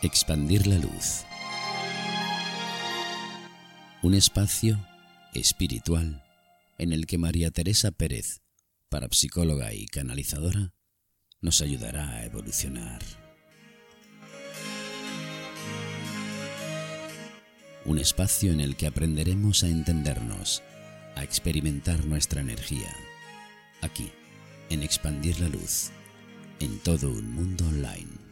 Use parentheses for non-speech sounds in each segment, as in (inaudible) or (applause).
Expandir la luz. Un espacio espiritual en el que María Teresa Pérez, parapsicóloga y canalizadora, nos ayudará a evolucionar. Un espacio en el que aprenderemos a entendernos, a experimentar nuestra energía. Aquí, en Expandir la Luz, en todo un mundo online.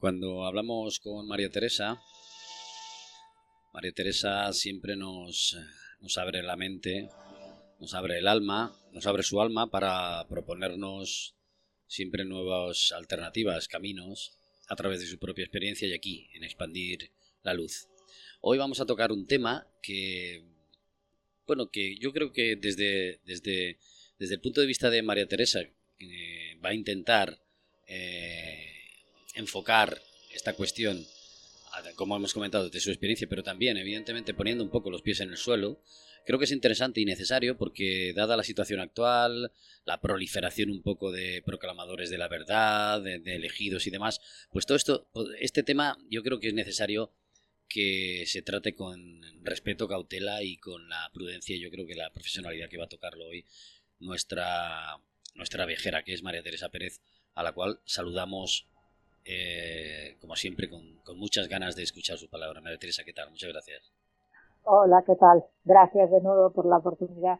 Cuando hablamos con María Teresa, María Teresa siempre nos, abre la mente, nos abre el alma, nos abre su alma para proponernos siempre nuevas alternativas, caminos, a través de su propia experiencia y aquí, en expandir la luz. Hoy vamos a tocar un tema que, bueno, que yo creo que desde, desde, desde el punto de vista de María Teresa, eh, va a intentar eh, enfocar esta cuestión, como hemos comentado, de su experiencia, pero también, evidentemente, poniendo un poco los pies en el suelo, creo que es interesante y necesario porque, dada la situación actual, la proliferación un poco de proclamadores de la verdad, de, elegidos y demás, pues todo esto, este tema, yo creo que es necesario que se trate con respeto, cautela y con la prudencia. Yo creo que la profesionalidad que va a tocarlo hoy nuestra, nuestra viajera, que es María Teresa Pérez, a la cual saludamos eh, como siempre, con, muchas ganas de escuchar su palabra. María Teresa, ¿qué tal? Muchas gracias. Hola, ¿qué tal? Gracias de nuevo por la oportunidad.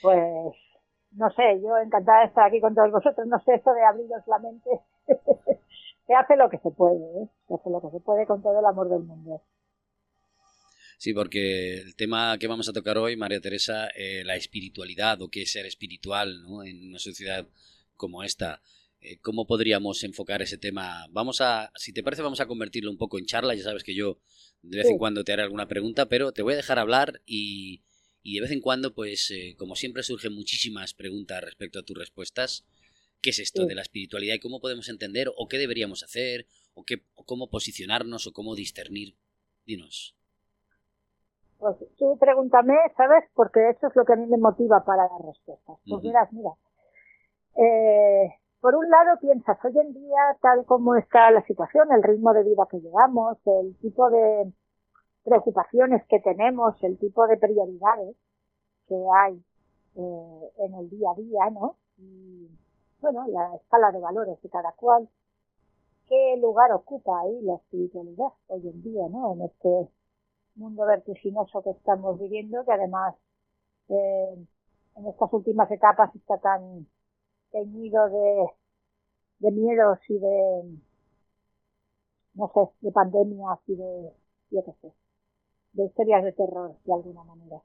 Pues, no sé, yo encantada de estar aquí con todos vosotros. No sé, esto de abriros la mente, (laughs) se hace lo que se puede, ¿eh? se hace lo que se puede con todo el amor del mundo. Sí, porque el tema que vamos a tocar hoy, María Teresa, eh, la espiritualidad o qué es ser espiritual ¿no? en una sociedad como esta. Eh, cómo podríamos enfocar ese tema. Vamos a, si te parece, vamos a convertirlo un poco en charla. Ya sabes que yo de vez en cuando te haré alguna pregunta, pero te voy a dejar hablar y, y de vez en cuando, pues, eh, como siempre, surgen muchísimas preguntas respecto a tus respuestas. ¿Qué es esto de la espiritualidad y cómo podemos entender o qué deberíamos hacer o, qué, cómo posicionarnos o cómo discernir? Dinos. Pues tú pregúntame, ¿sabes? Porque eso es lo que a mí me motiva para dar respuestas. Pues mira, eh, por un lado piensas, hoy en día, tal como está la situación, el ritmo de vida que llevamos, el tipo de preocupaciones que tenemos, el tipo de prioridades que hay eh, en el día a día, ¿no? Y, bueno, la escala de valores de cada cual, qué lugar ocupa ahí la espiritualidad hoy en día, ¿no? En este mundo vertiginoso que estamos viviendo, que además eh, en estas últimas etapas está tan teñido de, de miedos y de, no sé, de pandemias y de, yo qué sé, de historias de terror de alguna manera.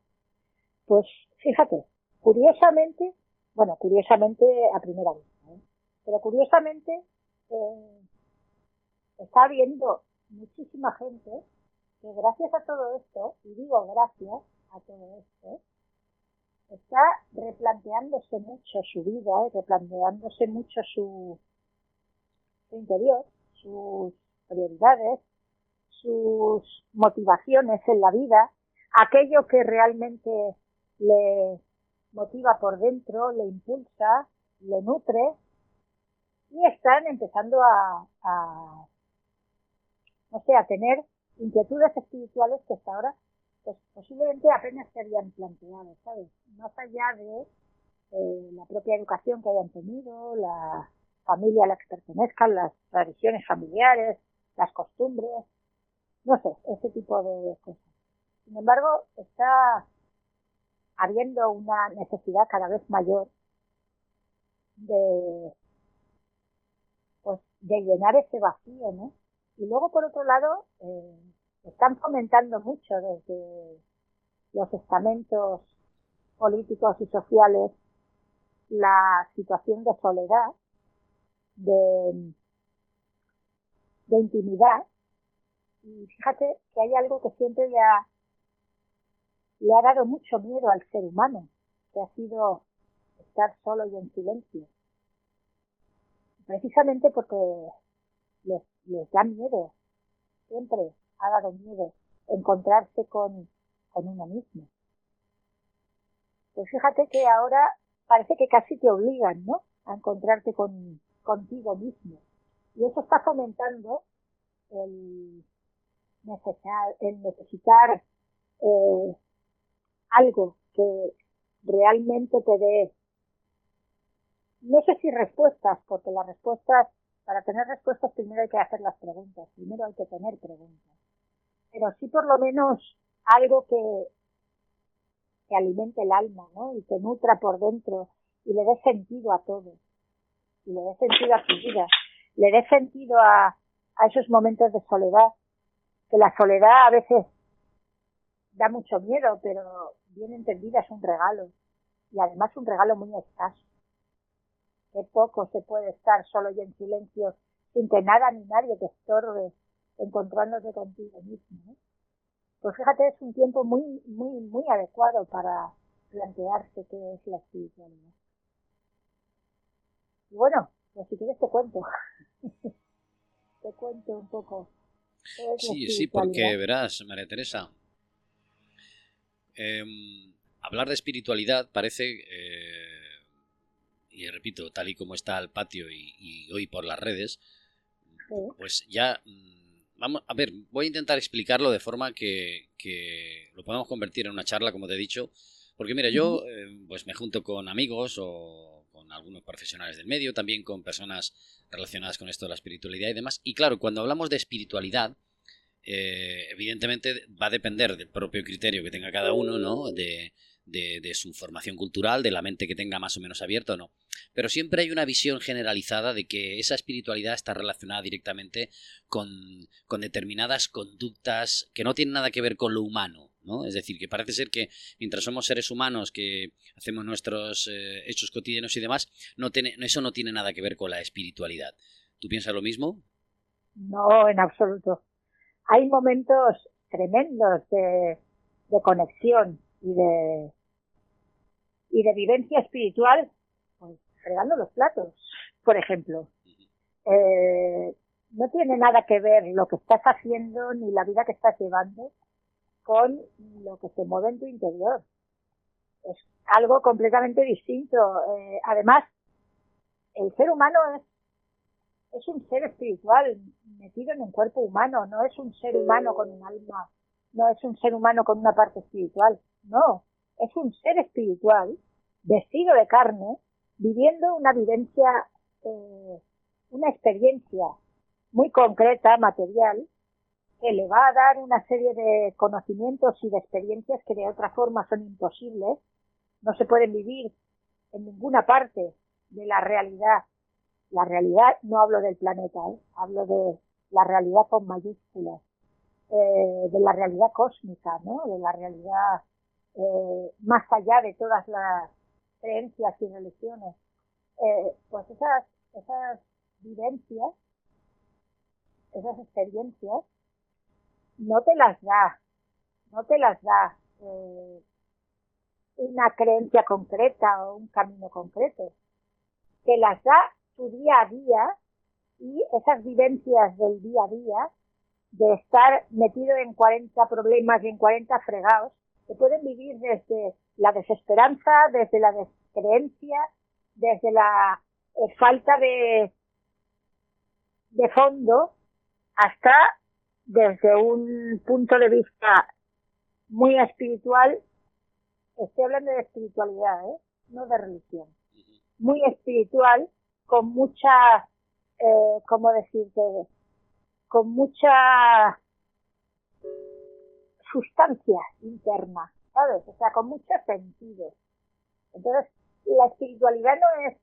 Pues fíjate, curiosamente, bueno, curiosamente a primera vista, ¿eh? pero curiosamente eh, está habiendo muchísima gente que gracias a todo esto, y digo gracias a todo esto, está replanteándose mucho su vida, ¿eh? replanteándose mucho su, interior, sus prioridades, sus motivaciones en la vida, aquello que realmente le motiva por dentro, le impulsa, le nutre, y están empezando a, a no sé, a tener inquietudes espirituales que hasta ahora pues posiblemente apenas se habían planteado, ¿sabes? Más allá de eh, la propia educación que hayan tenido, la familia a la que pertenezcan, las tradiciones familiares, las costumbres, no sé, ese tipo de cosas. Sin embargo, está habiendo una necesidad cada vez mayor de pues de llenar ese vacío, ¿no? Y luego, por otro lado, eh, están fomentando mucho desde los estamentos políticos y sociales la situación de soledad, de, de intimidad. Y fíjate que hay algo que siempre le ha, le ha dado mucho miedo al ser humano, que ha sido estar solo y en silencio. Precisamente porque les, les da miedo, siempre ha dado miedo encontrarse con, con uno mismo. Pues fíjate que ahora parece que casi te obligan, ¿no? A encontrarte con, contigo mismo. Y eso está fomentando el necesitar, el necesitar eh, algo que realmente te dé, no sé si respuestas, porque las respuestas, para tener respuestas primero hay que hacer las preguntas, primero hay que tener preguntas, pero sí por lo menos algo que, que alimente el alma, ¿no? Y que nutra por dentro y le dé sentido a todo, y le dé sentido a tu vida, le dé sentido a, a esos momentos de soledad, que la soledad a veces da mucho miedo, pero bien entendida es un regalo. Y además un regalo muy escaso. Qué poco se puede estar solo y en silencio sin que nada ni nadie te estorbe encontrándote contigo mismo. Pues fíjate, es un tiempo muy, muy, muy adecuado para plantearse qué es la espiritualidad. Y bueno, pues si quieres te cuento. (laughs) te cuento un poco. Sí, sí, porque verás, María Teresa, Em, hablar de espiritualidad parece, eh, y repito, tal y como está el patio y, hoy por las redes, pues ya... Vamos, a ver, voy a intentar explicarlo de forma que, lo podamos convertir en una charla, como te he dicho, porque mira, yo eh, pues me junto con amigos o con algunos profesionales del medio, también con personas relacionadas con esto de la espiritualidad y demás. Y claro, cuando hablamos de espiritualidad, eh, evidentemente va a depender del propio criterio que tenga cada uno, ¿no? De, su formación cultural, de la mente que tenga más o menos abierta o no. Pero siempre hay una visión generalizada de que esa espiritualidad está relacionada directamente con, determinadas conductas que no tienen nada que ver con lo humano, ¿no? Es decir, que parece ser que mientras somos seres humanos que hacemos nuestros eh, hechos cotidianos y demás, no tiene, eso no tiene nada que ver con la espiritualidad. ¿Tú piensas lo mismo? No, en absoluto hay momentos tremendos de, conexión y de y de vivencia espiritual pues, fregando los platos por ejemplo. Eh, no tiene nada que ver lo que estás haciendo ni la vida que estás llevando con lo que se mueve en tu interior. Es algo completamente distinto. Eh, además el ser humano es es un ser espiritual metido en un cuerpo humano, no es un ser humano con un alma, no es un ser humano con una parte espiritual, no, es un ser espiritual vestido de carne, viviendo una vivencia, eh, una experiencia muy concreta, material, que le va a dar una serie de conocimientos y de experiencias que de otra forma son imposibles, no se pueden vivir en ninguna parte de la realidad la realidad, no hablo del planeta, ¿eh? hablo de la realidad con mayúsculas, eh, de la realidad cósmica, ¿no? De la realidad eh, más allá de todas las creencias y religiones. Eh, pues esas, esas vivencias, esas experiencias, no te las da, no te las da eh, una creencia concreta o un camino concreto. Te las da tu día a día y esas vivencias del día a día de estar metido en 40 problemas y en 40 fregados, se pueden vivir desde la desesperanza, desde la descreencia, desde la eh, falta de, de fondo, hasta desde un punto de vista muy espiritual, estoy hablando de espiritualidad, ¿eh? no de religión, muy espiritual, con mucha, eh, ¿cómo decirte? Con mucha sustancia interna, ¿sabes? O sea, con mucho sentido. Entonces, la espiritualidad no es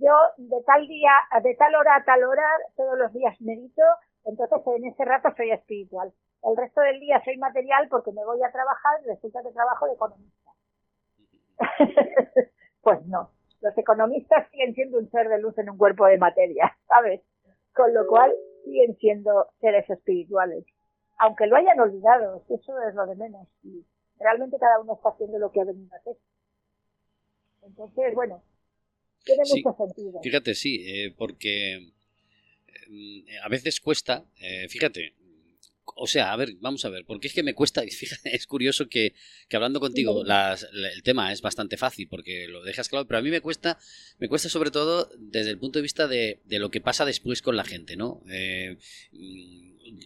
yo de tal día, de tal hora a tal hora, todos los días medito, entonces en ese rato soy espiritual. El resto del día soy material porque me voy a trabajar y resulta que trabajo de economista. (laughs) pues no los economistas siguen siendo un ser de luz en un cuerpo de materia, ¿sabes? Con lo cual siguen siendo seres espirituales. Aunque lo hayan olvidado, eso es lo de menos. Y realmente cada uno está haciendo lo que ha venido a hacer. Entonces, bueno, tiene mucho sentido. Fíjate, sí, eh, porque mm, a veces cuesta, eh, fíjate, o sea, a ver, vamos a ver, porque es que me cuesta, (laughs) fíjate, es curioso que, que hablando contigo el tema es bastante fácil porque lo dejas claro, pero a mí me cuesta, me cuesta sobre todo desde el punto de vista de, de lo que pasa después con la gente, ¿no? Eh,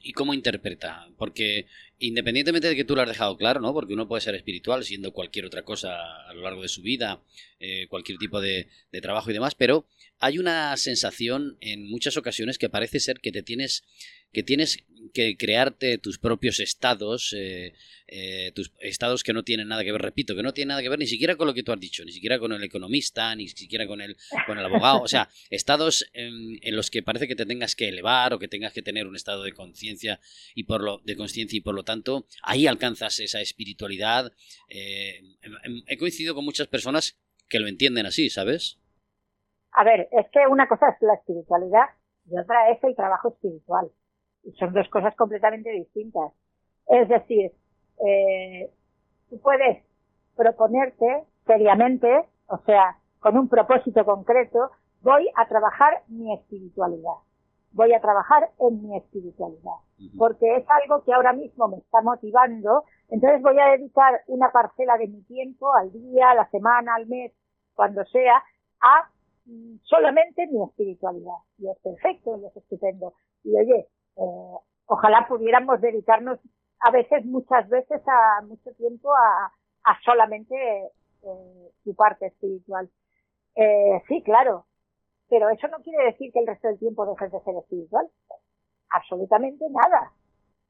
y cómo interpreta, porque independientemente de que tú lo has dejado claro, ¿no? Porque uno puede ser espiritual siendo cualquier otra cosa a lo largo de su vida, eh, cualquier tipo de, de, trabajo y demás, pero hay una sensación en muchas ocasiones que parece ser que te tienes que tienes que crearte tus propios estados, eh, eh, tus estados que no tienen nada que ver, repito, que no tienen nada que ver ni siquiera con lo que tú has dicho, ni siquiera con el economista, ni siquiera con el, con el abogado, o sea, (laughs) estados en, los que parece que te tengas que elevar o que tengas que tener un estado de conciencia y por lo de conciencia y por lo tanto ahí alcanzas esa espiritualidad. Eh, he coincidido con muchas personas que lo entienden así, ¿sabes? A ver, es que una cosa es la espiritualidad y otra es el trabajo espiritual son dos cosas completamente distintas. Es decir, eh, tú puedes proponerte seriamente, o sea, con un propósito concreto, voy a trabajar mi espiritualidad. Voy a trabajar en mi espiritualidad. Porque es algo que ahora mismo me está motivando. Entonces voy a dedicar una parcela de mi tiempo, al día, a la semana, al mes, cuando sea, a mm, solamente mi espiritualidad. Y es perfecto y es estupendo. Y oye, eh, ojalá pudiéramos dedicarnos a veces, muchas veces, a mucho tiempo a, solamente eh, su parte espiritual. Eh, sí, claro, pero eso no quiere decir que el resto del tiempo dejes de ser espiritual. Absolutamente nada.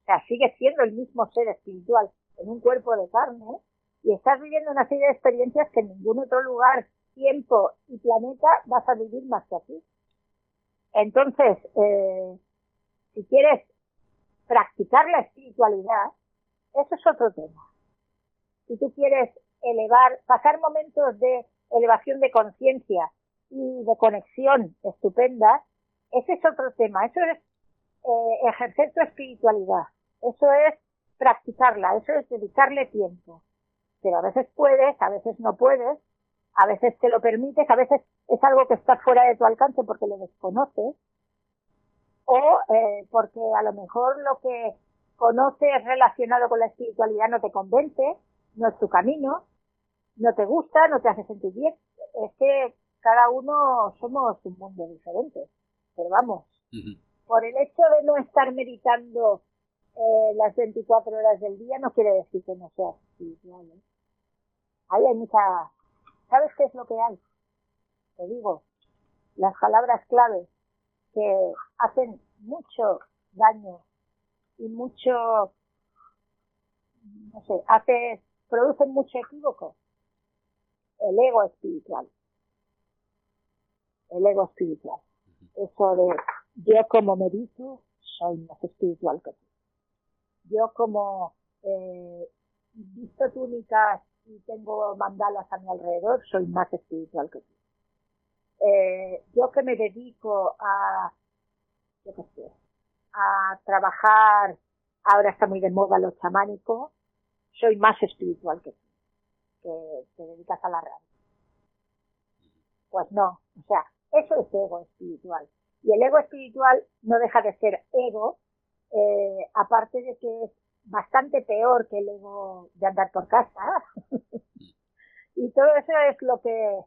O sea, sigues siendo el mismo ser espiritual en un cuerpo de carne y estás viviendo una serie de experiencias que en ningún otro lugar, tiempo y planeta vas a vivir más que aquí. Entonces, eh, si quieres practicar la espiritualidad, eso es otro tema. Si tú quieres elevar, pasar momentos de elevación de conciencia y de conexión estupenda, ese es otro tema. Eso es eh, ejercer tu espiritualidad. Eso es practicarla. Eso es dedicarle tiempo. Pero a veces puedes, a veces no puedes, a veces te lo permites, a veces es algo que está fuera de tu alcance porque lo desconoces o eh, porque a lo mejor lo que conoces relacionado con la espiritualidad no te convence, no es tu camino, no te gusta, no te hace sentir bien. Es que cada uno somos un mundo diferente. Pero vamos, por el hecho de no estar meditando eh, las 24 horas del día no quiere decir que no seas espiritual. ¿eh? Ahí hay mucha... ¿Sabes qué es lo que hay? Te digo, las palabras claves que hacen mucho daño y mucho, no sé, hace, producen mucho equívoco. El ego espiritual. El ego espiritual. Eso de yo como medito soy más espiritual que tú. Yo como eh, visto túnicas y tengo mandalas a mi alrededor soy más espiritual que tú eh, yo que me dedico a, yo qué sé, a trabajar, ahora está muy de moda lo chamánico, soy más espiritual que tú, que te dedicas a la radio. Pues no, o sea, eso es ego espiritual. Y el ego espiritual no deja de ser ego, eh, aparte de que es bastante peor que el ego de andar por casa. (laughs) y todo eso es lo que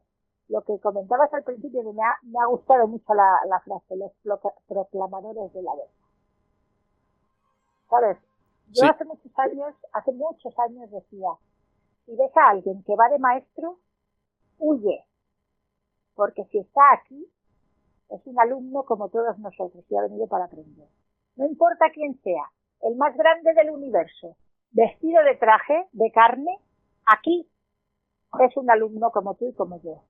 lo que comentabas al principio, me ha, me ha gustado mucho la, la frase, los proclamadores de la verdad. ¿Sabes? Yo hace muchos años, hace muchos años decía, si ves a alguien que va de maestro, huye. Porque si está aquí, es un alumno como todos nosotros y ha venido para aprender. No importa quién sea, el más grande del universo, vestido de traje, de carne, aquí es un alumno como tú y como yo.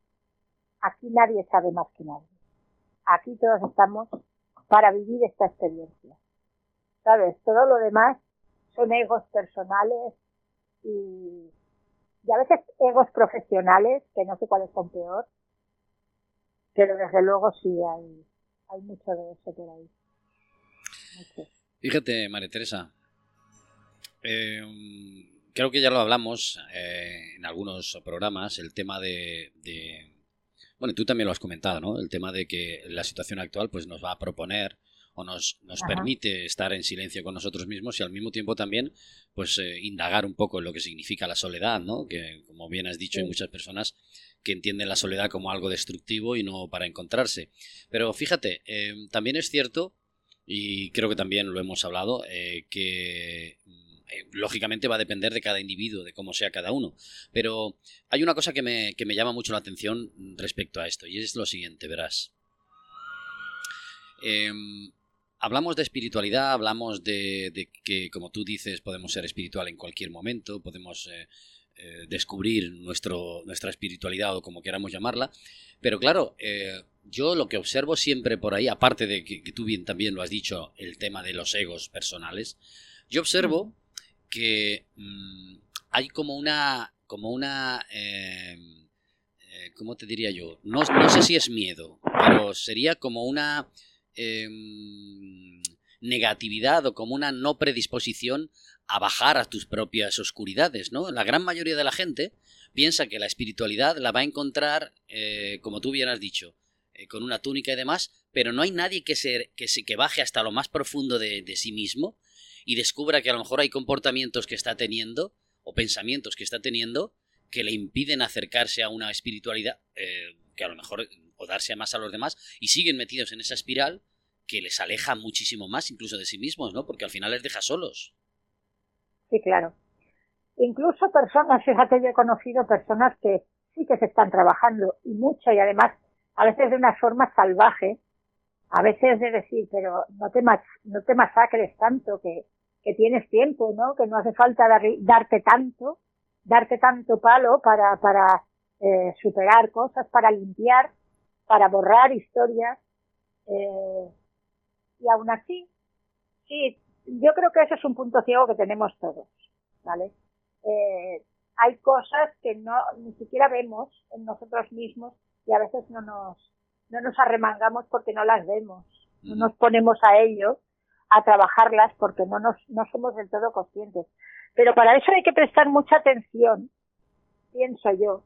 Aquí nadie sabe más que nadie. Aquí todos estamos para vivir esta experiencia. ¿Sabes? Todo lo demás son egos personales y, y a veces egos profesionales, que no sé cuáles son peor, pero desde luego sí hay, hay mucho de eso por ahí. Fíjate, María Teresa, eh, creo que ya lo hablamos eh, en algunos programas, el tema de, Bueno, tú también lo has comentado, ¿no? El tema de que la situación actual pues nos va a proponer o nos, nos permite estar en silencio con nosotros mismos y al mismo tiempo también pues eh, indagar un poco en lo que significa la soledad, ¿no? Que como bien has dicho hay muchas personas que entienden la soledad como algo destructivo y no para encontrarse. Pero fíjate, eh, también es cierto, y creo que también lo hemos hablado, eh, que lógicamente va a depender de cada individuo, de cómo sea cada uno. Pero hay una cosa que me, que me llama mucho la atención respecto a esto, y es lo siguiente, verás. Em, hablamos de espiritualidad, hablamos de, que, como tú dices, podemos ser espiritual en cualquier momento, podemos eh, eh, descubrir nuestro, nuestra espiritualidad o como queramos llamarla. Pero claro, eh, yo lo que observo siempre por ahí, aparte de que, tú bien también lo has dicho, el tema de los egos personales, yo observo que mm, hay como una, como una, ¿cómo te diría yo? No, no sé si es miedo, pero sería como una Em, negatividad o como una no predisposición a bajar a tus propias oscuridades, ¿no? La gran mayoría de la gente piensa que la espiritualidad la va a encontrar, eh, como tú bien has dicho, eh, con una túnica y demás, pero no hay nadie que se, que se que baje hasta lo más profundo de, sí mismo y descubra que a lo mejor hay comportamientos que está teniendo o pensamientos que está teniendo que le impiden acercarse a una espiritualidad eh, que a lo mejor o darse más a los demás y siguen metidos en esa espiral que les aleja muchísimo más incluso de sí mismos, ¿no? Porque al final les deja solos. Sí, claro. Incluso personas, fíjate, yo he conocido personas que sí que se están trabajando y mucho y además a veces de una forma salvaje, a veces de decir, pero no te, no te masacres tanto, que, que tienes tiempo, ¿no? Que no hace falta darte tanto, darte tanto palo para, para eh, superar cosas, para limpiar para borrar historias. Eh, y aún así, sí, yo creo que ese es un punto ciego que tenemos todos, ¿vale? Eh, hay cosas que no ni siquiera vemos en nosotros mismos y a veces no nos no nos arremangamos porque no las vemos, no nos ponemos a ello a trabajarlas porque no nos no somos del todo conscientes. Pero para eso hay que prestar mucha atención, pienso yo,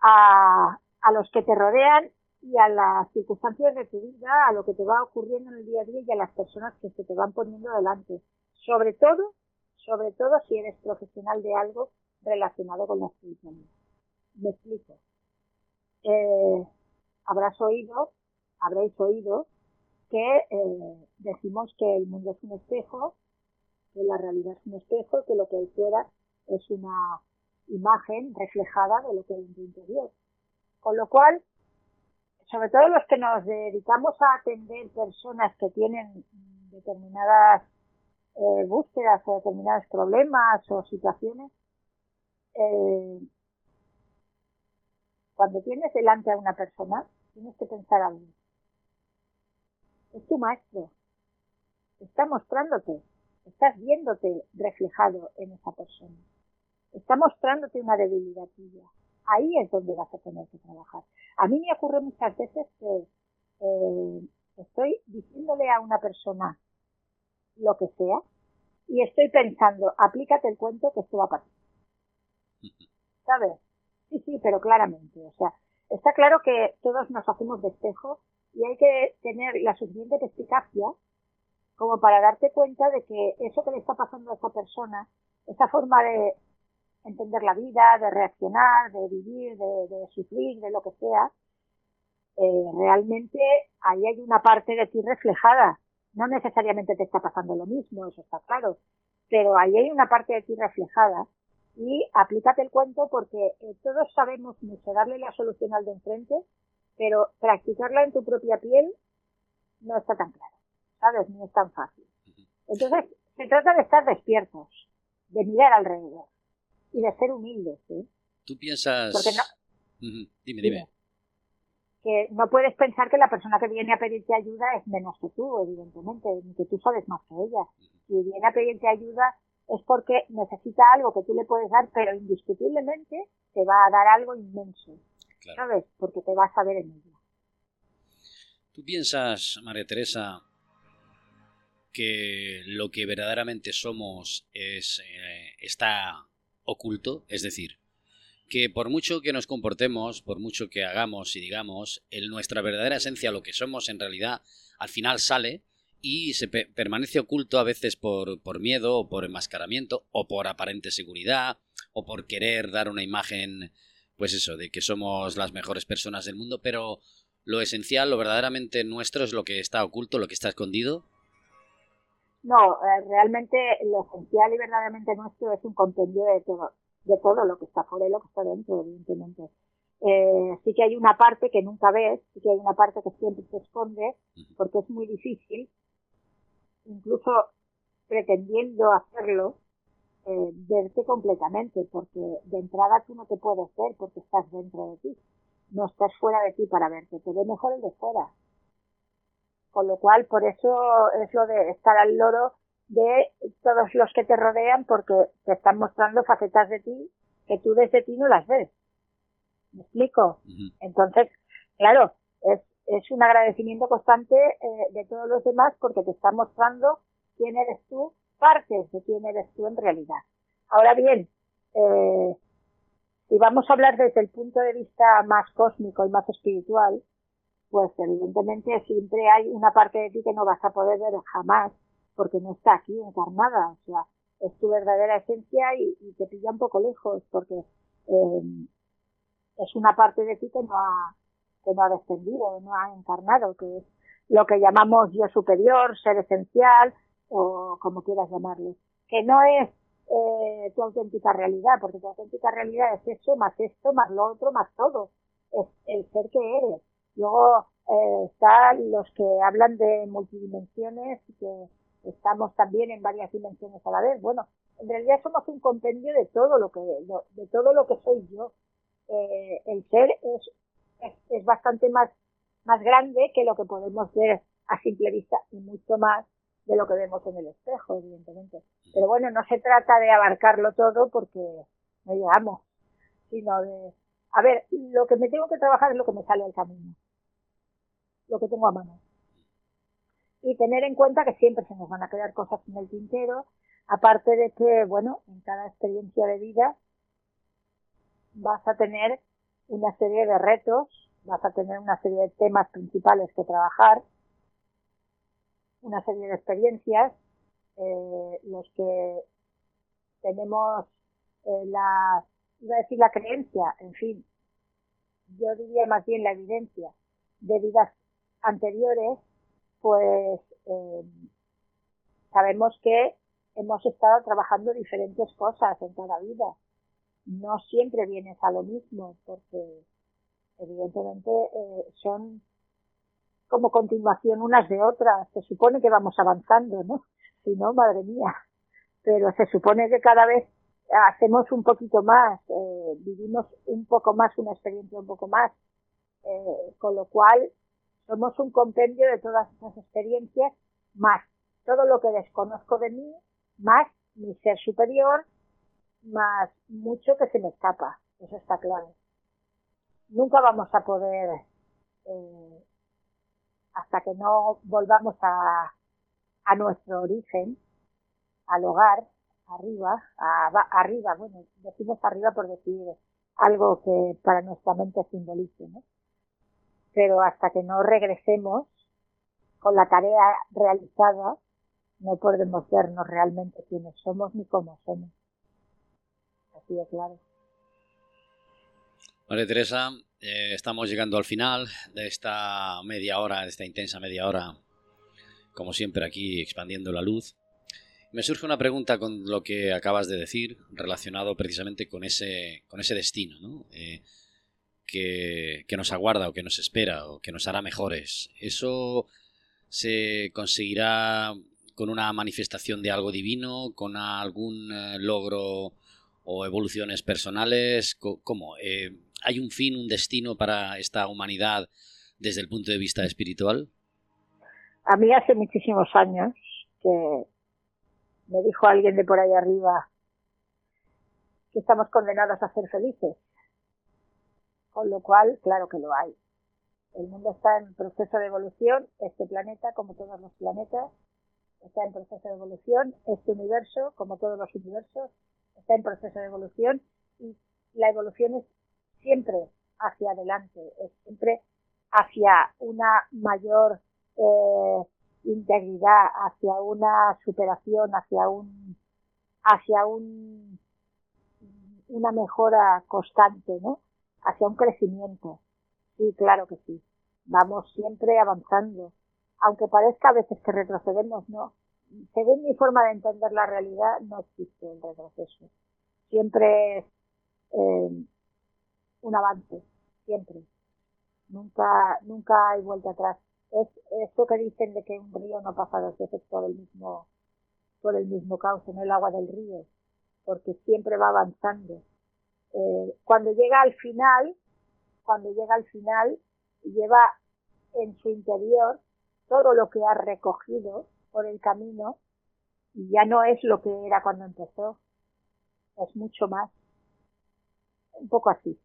a, a los que te rodean y a las circunstancias de tu vida, a lo que te va ocurriendo en el día a día y a las personas que se te van poniendo delante. Sobre todo, sobre todo si eres profesional de algo relacionado con la espiritualidad. Me explico. Eh, habrás oído, habréis oído que eh, decimos que el mundo es un espejo, que la realidad es un espejo, que lo que hay fuera es una imagen reflejada de lo que hay en tu interior. Con lo cual, sobre todo los que nos dedicamos a atender personas que tienen determinadas eh, búsquedas o determinados problemas o situaciones, eh, cuando tienes delante a una persona, tienes que pensar algo. Es tu maestro. Está mostrándote. Estás viéndote reflejado en esa persona. Está mostrándote una debilidad tuya ahí es donde vas a tener que trabajar. A mí me ocurre muchas veces que eh, estoy diciéndole a una persona lo que sea y estoy pensando, aplícate el cuento que esto va a pasar. ¿Sabes? Sí, sí, pero claramente. O sea, está claro que todos nos hacemos de espejo y hay que tener la suficiente perspicacia como para darte cuenta de que eso que le está pasando a esa persona, esa forma de entender la vida, de reaccionar, de vivir, de, sufrir, de lo que sea, eh, realmente ahí hay una parte de ti reflejada. No necesariamente te está pasando lo mismo, eso está claro, pero ahí hay una parte de ti reflejada y aplícate el cuento porque eh, todos sabemos mucho darle la solución al de enfrente, pero practicarla en tu propia piel no está tan claro, ¿sabes? No es tan fácil. Entonces, se trata de estar despiertos, de mirar alrededor y de ser humildes. ¿eh? ¿Tú piensas...? Dime, dime. Que no puedes pensar que la persona que viene a pedirte ayuda es menos que tú, evidentemente, ni que tú sabes más que ella. Si viene a pedirte ayuda es porque necesita algo que tú le puedes dar, pero indiscutiblemente te va a dar algo inmenso. ¿Sabes? Porque te vas a ver en ella. ¿Tú piensas, María Teresa, que lo que verdaderamente somos es, eh, está oculto, es decir, que por mucho que nos comportemos, por mucho que hagamos y digamos, en nuestra verdadera esencia, lo que somos en realidad, al final sale y se permanece oculto a veces por, por miedo o por enmascaramiento o por aparente seguridad o por querer dar una imagen, pues eso, de que somos las mejores personas del mundo, pero lo esencial, lo verdaderamente nuestro es lo que está oculto, lo que está escondido no, eh, realmente lo esencial y verdaderamente nuestro es un compendio de todo, de todo lo que está fuera y lo que está dentro, evidentemente. Eh, sí que hay una parte que nunca ves, sí que hay una parte que siempre se esconde, porque es muy difícil, incluso pretendiendo hacerlo, eh, verte completamente, porque de entrada tú no te puedes ver porque estás dentro de ti, no estás fuera de ti para verte, te ve mejor el de fuera. Con lo cual, por eso es lo de estar al loro de todos los que te rodean porque te están mostrando facetas de ti que tú desde ti no las ves. ¿Me explico? Entonces, claro, es, es un agradecimiento constante eh, de todos los demás porque te están mostrando quién eres tú, partes de quién eres tú en realidad. Ahora bien, eh, si vamos a hablar desde el punto de vista más cósmico y más espiritual, pues evidentemente siempre hay una parte de ti que no vas a poder ver jamás porque no está aquí encarnada, o sea, es tu verdadera esencia y, te pilla un poco lejos porque eh, es una parte de ti que no ha que no ha descendido, no ha encarnado, que es lo que llamamos yo superior, ser esencial o como quieras llamarlo, que no es eh, tu auténtica realidad, porque tu auténtica realidad es eso, más esto, más lo otro, más todo, es el ser que eres Luego eh, están los que hablan de multidimensiones que estamos también en varias dimensiones a la vez. Bueno, en realidad somos un compendio de todo lo que de todo lo que soy yo. Eh, el ser es, es, bastante más más grande que lo que podemos ver a simple vista y mucho más de lo que vemos en el espejo, evidentemente. Pero bueno, no se trata de abarcarlo todo porque no llegamos, sino de, a ver, lo que me tengo que trabajar es lo que me sale al camino lo que tengo a mano. Y tener en cuenta que siempre se nos van a quedar cosas en el tintero, aparte de que, bueno, en cada experiencia de vida vas a tener una serie de retos, vas a tener una serie de temas principales que trabajar, una serie de experiencias, eh, los que tenemos eh, la, iba a decir la creencia, en fin, yo diría más bien la evidencia de vidas anteriores, pues eh, sabemos que hemos estado trabajando diferentes cosas en cada vida. No siempre vienes a lo mismo, porque evidentemente eh, son como continuación unas de otras. Se supone que vamos avanzando, ¿no? Si no, madre mía. Pero se supone que cada vez hacemos un poquito más, eh, vivimos un poco más, una experiencia un poco más, eh, con lo cual somos un compendio de todas esas experiencias, más todo lo que desconozco de mí, más mi ser superior, más mucho que se me escapa. Eso está claro. Nunca vamos a poder, eh, hasta que no volvamos a, a nuestro origen, al hogar, arriba, a, arriba, bueno, decimos arriba por decir algo que para nuestra mente simbolice, ¿no? pero hasta que no regresemos con la tarea realizada, no podemos vernos realmente quiénes somos ni cómo somos. Así claro. María Teresa, eh, estamos llegando al final de esta media hora, de esta intensa media hora, como siempre aquí expandiendo la luz. Me surge una pregunta con lo que acabas de decir, relacionado precisamente con ese, con ese destino. ¿no? Eh, que, nos aguarda o que nos espera o que nos hará mejores. ¿Eso se conseguirá con una manifestación de algo divino, con algún eh, logro o evoluciones personales? ¿Cómo? Eh, ¿Hay un fin, un destino para esta humanidad desde el punto de vista espiritual? A mí hace muchísimos años que me dijo alguien de por ahí arriba que estamos condenados a ser felices. Con lo cual, claro que lo hay. El mundo está en proceso de evolución, este planeta, como todos los planetas, está en proceso de evolución, este universo, como todos los universos, está en proceso de evolución y la evolución es siempre hacia adelante, es siempre hacia una mayor eh, integridad, hacia una superación, hacia un hacia un una mejora constante, ¿no? Hacia un crecimiento. Sí, claro que sí. Vamos siempre avanzando. Aunque parezca a veces que retrocedemos, no. Según mi forma de entender la realidad, no existe el retroceso. Siempre es eh, un avance, siempre. Nunca, nunca hay vuelta atrás. Es esto que dicen de que un río no pasa dos veces por el mismo, por el mismo cauce, no el agua del río, porque siempre va avanzando. Eh, cuando llega al final, cuando llega al final, lleva en su interior todo lo que ha recogido por el camino y ya no es lo que era cuando empezó, es mucho más. Un poco así.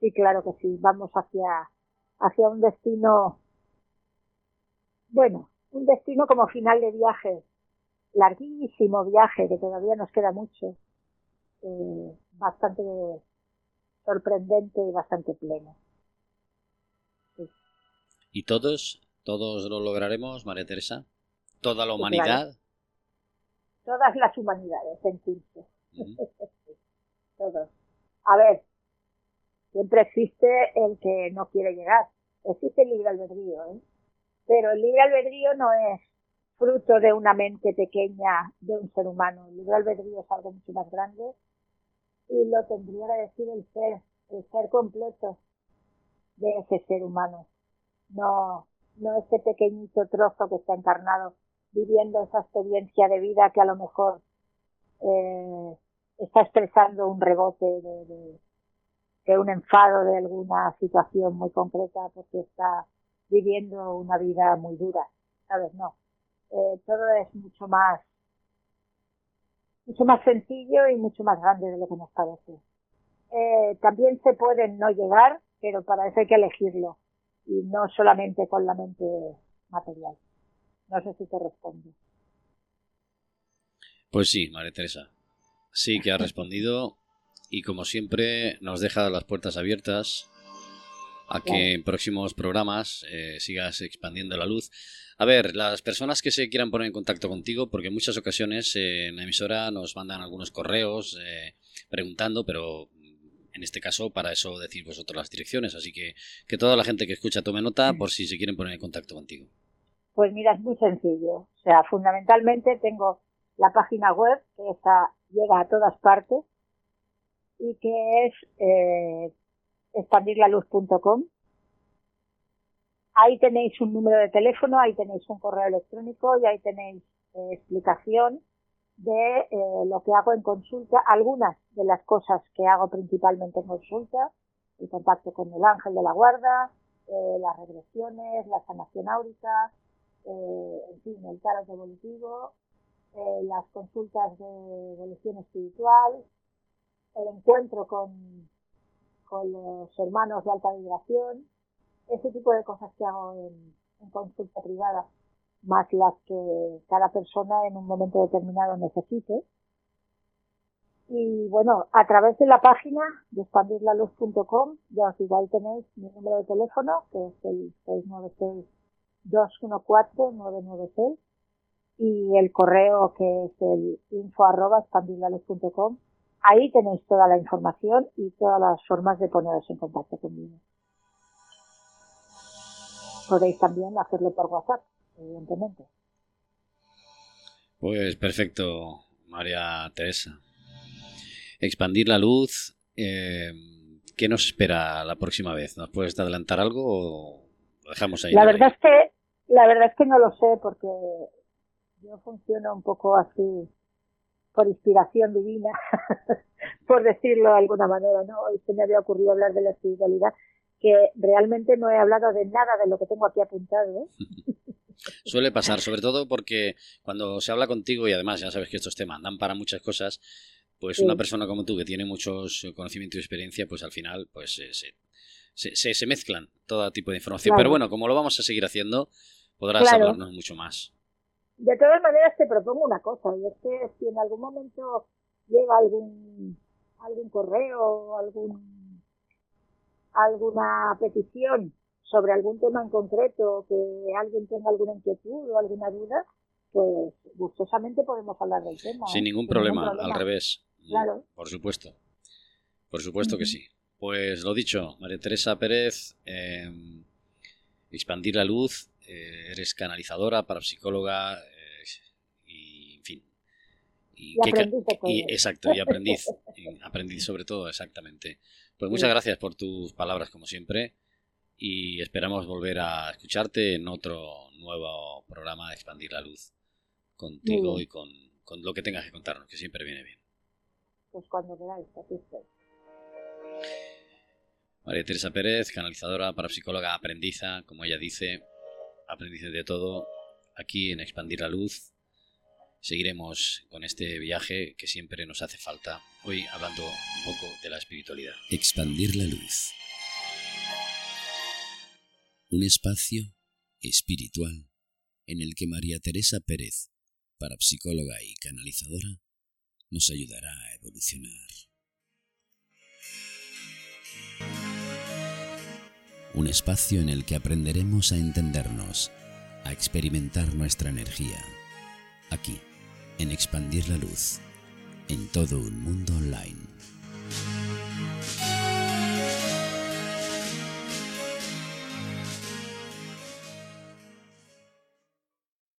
Sí, claro que sí, vamos hacia, hacia un destino, bueno, un destino como final de viaje, larguísimo viaje, que todavía nos queda mucho, eh, bastante sorprendente y bastante pleno. ¿Y todos? ¿Todos lo lograremos, María Teresa? ¿Toda la humanidad? Todas las humanidades, en (laughs) Todos. A ver, siempre existe el que no quiere llegar. Existe el libre albedrío, ¿eh? Pero el libre albedrío no es fruto de una mente pequeña de un ser humano. El libre albedrío es algo mucho más grande y lo tendría que decir el ser, el ser completo de ese ser humano. No, no ese pequeñito trozo que está encarnado viviendo esa experiencia de vida que a lo mejor eh, está expresando un rebote de, de, un enfado de alguna situación muy concreta porque está viviendo una vida muy dura, ¿sabes? No. Eh, todo es mucho más mucho más sencillo y mucho más grande de lo que nos parece. Eh, también se pueden no llegar, pero para eso hay que elegirlo y no solamente con la mente material. No sé si te respondo. Pues sí, María Teresa. Sí que ha respondido y como siempre nos deja las puertas abiertas a que en próximos programas eh, sigas expandiendo la luz. A ver, las personas que se quieran poner en contacto contigo, porque en muchas ocasiones eh, en la emisora nos mandan algunos correos eh, preguntando, pero en este caso para eso decir vosotros las direcciones. Así que que toda la gente que escucha tome nota por si se quieren poner en contacto contigo. Pues mira, es muy sencillo. O sea, fundamentalmente tengo la página web que está, llega a todas partes y que es eh, expandirlaluz.com. Ahí tenéis un número de teléfono, ahí tenéis un correo electrónico y ahí tenéis eh, explicación de eh, lo que hago en consulta, algunas de las cosas que hago principalmente en consulta, el contacto con el ángel de la guarda, eh, las regresiones, la sanación áurica, en fin, el tarot evolutivo, las consultas de evolución espiritual, el encuentro con con los hermanos de alta vibración, ese tipo de cosas que hago en, consulta privada, más las que cada persona en un momento determinado necesite. Y bueno, a través de la página de expandirlaluz.com, ya os ahí tenéis mi número de teléfono, que es el 696-214-996, y el correo que es el info arroba expandirlaluz.com, Ahí tenéis toda la información y todas las formas de poneros en contacto conmigo. Podéis también hacerlo por WhatsApp, evidentemente. Pues perfecto, María Teresa. Expandir la luz. Eh, ¿Qué nos espera la próxima vez? ¿Nos puedes adelantar algo o lo dejamos ahí? La verdad es que la verdad es que no lo sé porque yo funciono un poco así por inspiración divina, (laughs) por decirlo de alguna manera, ¿no? Hoy se me había ocurrido hablar de la espiritualidad, que realmente no he hablado de nada de lo que tengo aquí apuntado. ¿eh? (laughs) Suele pasar, sobre todo porque cuando se habla contigo, y además ya sabes que estos temas dan para muchas cosas, pues una persona como tú que tiene muchos conocimientos y experiencia, pues al final pues se, se, se, mezclan todo tipo de información. Pero bueno, como lo vamos a seguir haciendo, podrás hablarnos mucho más. De todas maneras te propongo una cosa, y es que si en algún momento llega algún algún correo, algún alguna petición sobre algún tema en concreto, que alguien tenga alguna inquietud o alguna duda, pues gustosamente podemos hablar del tema. Sin, ningún, problema, al revés. Claro. Por supuesto. Por supuesto que sí. Pues lo dicho, María Teresa Pérez, em, expandir la luz, eh, eres canalizadora, parapsicóloga eh, y, en fin. Y, aprendiz Exacto, y aprendiz. aprendiz sobre todo, exactamente. Pues muchas gracias por tus palabras, como siempre y esperamos volver a escucharte en otro nuevo programa de Expandir la Luz contigo y con, lo que tengas que contarnos, que siempre viene bien. Pues cuando queráis, aquí estoy. María Teresa Pérez, canalizadora, parapsicóloga, aprendiza, como ella dice, aprendiz de todo, aquí en Expandir la Luz. Seguiremos con este viaje que siempre nos hace falta, hoy hablando un poco de la espiritualidad. Expandir la Luz un espacio espiritual en el que María Teresa Pérez, parapsicóloga y canalizadora, nos ayudará a evolucionar. Un espacio en el que aprenderemos a entendernos, a experimentar nuestra energía, aquí, en expandir la luz, en todo un mundo online.